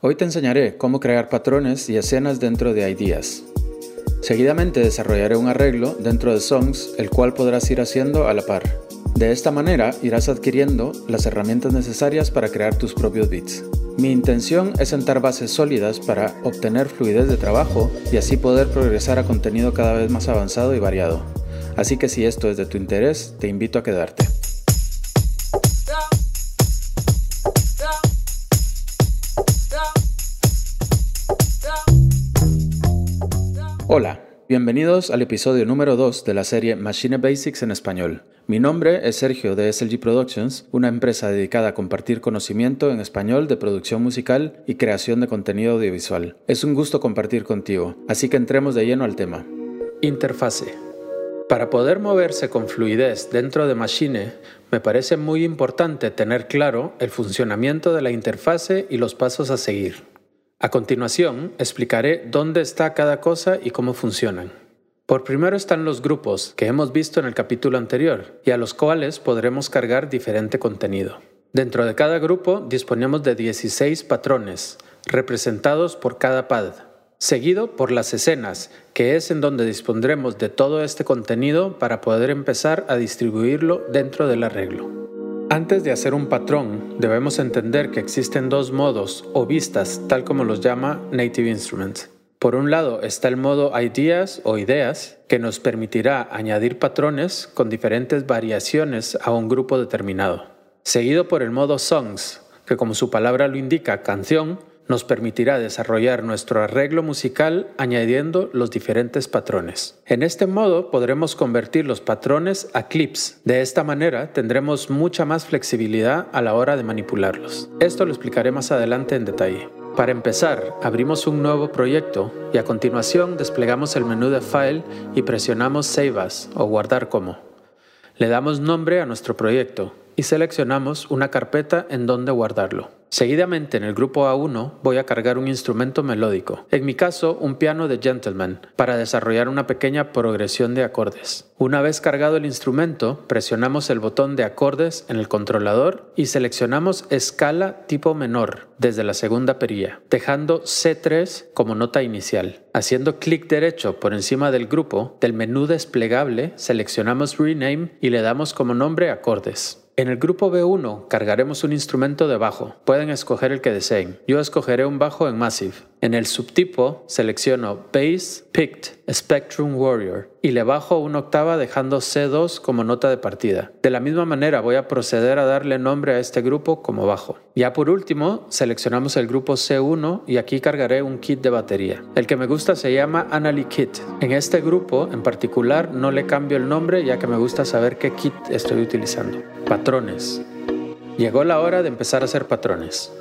Hoy te enseñaré cómo crear patrones y escenas dentro de Ideas. Seguidamente desarrollaré un arreglo dentro de Songs, el cual podrás ir haciendo a la par. De esta manera irás adquiriendo las herramientas necesarias para crear tus propios beats. Mi intención es sentar bases sólidas para obtener fluidez de trabajo y así poder progresar a contenido cada vez más avanzado y variado. Así que si esto es de tu interés, te invito a quedarte. Hola, bienvenidos al episodio número 2 de la serie Machine Basics en español. Mi nombre es Sergio de SLG Productions, una empresa dedicada a compartir conocimiento en español de producción musical y creación de contenido audiovisual. Es un gusto compartir contigo, así que entremos de lleno al tema. Interfase. Para poder moverse con fluidez dentro de Machine, me parece muy importante tener claro el funcionamiento de la interfase y los pasos a seguir. A continuación, explicaré dónde está cada cosa y cómo funcionan. Por primero están los grupos, que hemos visto en el capítulo anterior, y a los cuales podremos cargar diferente contenido. Dentro de cada grupo disponemos de 16 patrones, representados por cada pad, seguido por las escenas, que es en donde dispondremos de todo este contenido para poder empezar a distribuirlo dentro del arreglo. Antes de hacer un patrón, debemos entender que existen dos modos o vistas, tal como los llama Native Instruments. Por un lado está el modo Ideas o Ideas, que nos permitirá añadir patrones con diferentes variaciones a un grupo determinado. Seguido por el modo Songs, que como su palabra lo indica, canción, nos permitirá desarrollar nuestro arreglo musical añadiendo los diferentes patrones. En este modo podremos convertir los patrones a clips. De esta manera tendremos mucha más flexibilidad a la hora de manipularlos. Esto lo explicaré más adelante en detalle. Para empezar, abrimos un nuevo proyecto y a continuación desplegamos el menú de File y presionamos Save As o Guardar como. Le damos nombre a nuestro proyecto y seleccionamos una carpeta en donde guardarlo. Seguidamente en el grupo A1 voy a cargar un instrumento melódico, en mi caso un piano de gentleman, para desarrollar una pequeña progresión de acordes. Una vez cargado el instrumento, presionamos el botón de acordes en el controlador y seleccionamos escala tipo menor desde la segunda perilla, dejando C3 como nota inicial. Haciendo clic derecho por encima del grupo, del menú desplegable seleccionamos Rename y le damos como nombre acordes. En el grupo B1 cargaremos un instrumento de bajo. Pueden escoger el que deseen. Yo escogeré un bajo en Massive. En el subtipo selecciono Bass Picked Spectrum Warrior y le bajo una octava dejando C2 como nota de partida. De la misma manera voy a proceder a darle nombre a este grupo como bajo. Ya por último seleccionamos el grupo C1 y aquí cargaré un kit de batería. El que me gusta se llama Anali Kit. En este grupo en particular no le cambio el nombre ya que me gusta saber qué kit estoy utilizando. Patrones. Llegó la hora de empezar a hacer patrones.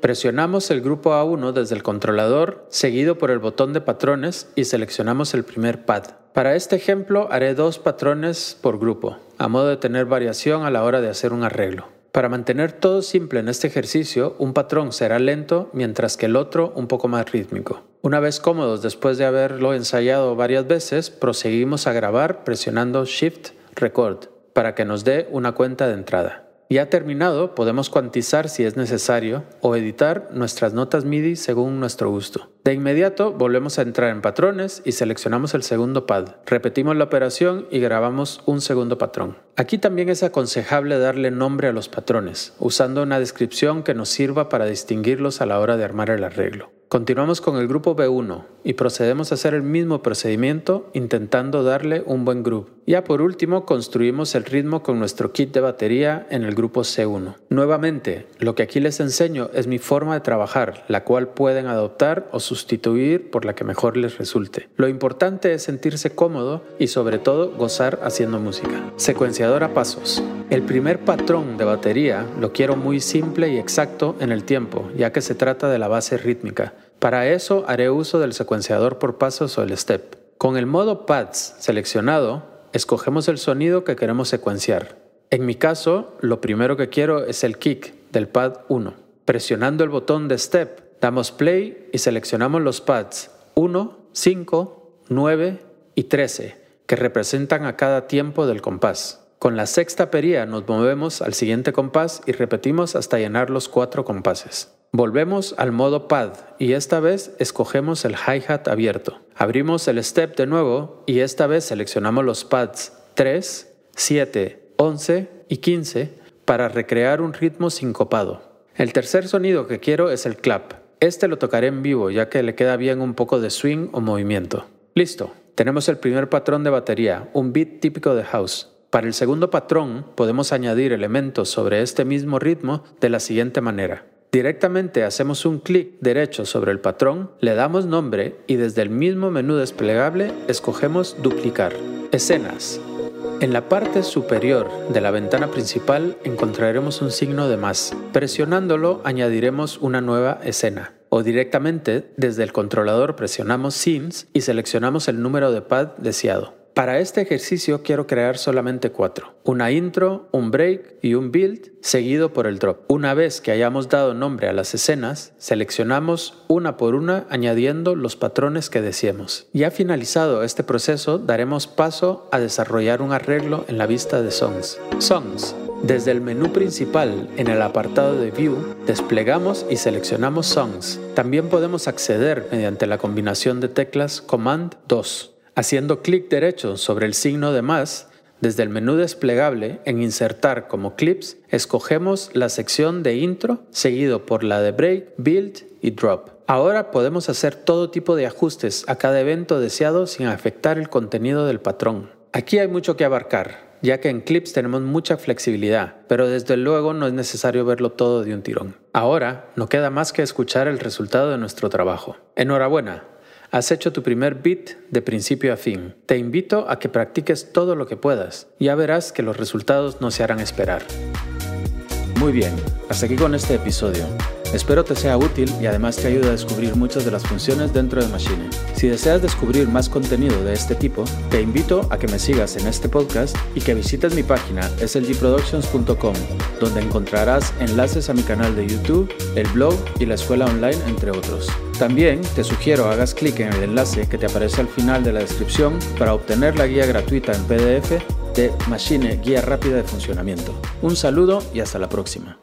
Presionamos el grupo A1 desde el controlador, seguido por el botón de patrones y seleccionamos el primer pad. Para este ejemplo haré dos patrones por grupo, a modo de tener variación a la hora de hacer un arreglo. Para mantener todo simple en este ejercicio, un patrón será lento mientras que el otro un poco más rítmico. Una vez cómodos después de haberlo ensayado varias veces, proseguimos a grabar presionando Shift Record para que nos dé una cuenta de entrada. Ya terminado, podemos cuantizar si es necesario o editar nuestras notas MIDI según nuestro gusto. De inmediato volvemos a entrar en patrones y seleccionamos el segundo pad. Repetimos la operación y grabamos un segundo patrón. Aquí también es aconsejable darle nombre a los patrones, usando una descripción que nos sirva para distinguirlos a la hora de armar el arreglo. Continuamos con el grupo B1 y procedemos a hacer el mismo procedimiento intentando darle un buen groove. Ya por último construimos el ritmo con nuestro kit de batería en el grupo C1. Nuevamente, lo que aquí les enseño es mi forma de trabajar, la cual pueden adoptar o sustituir por la que mejor les resulte. Lo importante es sentirse cómodo y sobre todo gozar haciendo música. Secuenciador a pasos. El primer patrón de batería lo quiero muy simple y exacto en el tiempo, ya que se trata de la base rítmica. Para eso haré uso del secuenciador por pasos o el step. Con el modo pads seleccionado, escogemos el sonido que queremos secuenciar. En mi caso, lo primero que quiero es el kick del pad 1. Presionando el botón de step, damos play y seleccionamos los pads 1, 5, 9 y 13, que representan a cada tiempo del compás. Con la sexta perilla nos movemos al siguiente compás y repetimos hasta llenar los cuatro compases. Volvemos al modo pad y esta vez escogemos el hi-hat abierto. Abrimos el step de nuevo y esta vez seleccionamos los pads 3, 7, 11 y 15 para recrear un ritmo sincopado. El tercer sonido que quiero es el clap. Este lo tocaré en vivo ya que le queda bien un poco de swing o movimiento. Listo, tenemos el primer patrón de batería, un beat típico de house. Para el segundo patrón podemos añadir elementos sobre este mismo ritmo de la siguiente manera. Directamente hacemos un clic derecho sobre el patrón, le damos nombre y desde el mismo menú desplegable escogemos duplicar. Escenas. En la parte superior de la ventana principal encontraremos un signo de más. Presionándolo añadiremos una nueva escena. O directamente desde el controlador presionamos Scenes y seleccionamos el número de pad deseado. Para este ejercicio quiero crear solamente cuatro. Una intro, un break y un build seguido por el drop. Una vez que hayamos dado nombre a las escenas, seleccionamos una por una añadiendo los patrones que deseemos. Ya finalizado este proceso, daremos paso a desarrollar un arreglo en la vista de Songs. Songs. Desde el menú principal, en el apartado de View, desplegamos y seleccionamos Songs. También podemos acceder mediante la combinación de teclas Command 2. Haciendo clic derecho sobre el signo de más, desde el menú desplegable, en Insertar como Clips, escogemos la sección de Intro, seguido por la de Break, Build y Drop. Ahora podemos hacer todo tipo de ajustes a cada evento deseado sin afectar el contenido del patrón. Aquí hay mucho que abarcar, ya que en Clips tenemos mucha flexibilidad, pero desde luego no es necesario verlo todo de un tirón. Ahora no queda más que escuchar el resultado de nuestro trabajo. Enhorabuena, Has hecho tu primer beat de principio a fin. Te invito a que practiques todo lo que puedas. Ya verás que los resultados no se harán esperar. Muy bien, hasta aquí con este episodio. Espero te sea útil y además te ayude a descubrir muchas de las funciones dentro de Machine. Si deseas descubrir más contenido de este tipo, te invito a que me sigas en este podcast y que visites mi página slgproductions.com, donde encontrarás enlaces a mi canal de YouTube, el blog y la escuela online, entre otros. También te sugiero hagas clic en el enlace que te aparece al final de la descripción para obtener la guía gratuita en PDF de Machine Guía Rápida de Funcionamiento. Un saludo y hasta la próxima.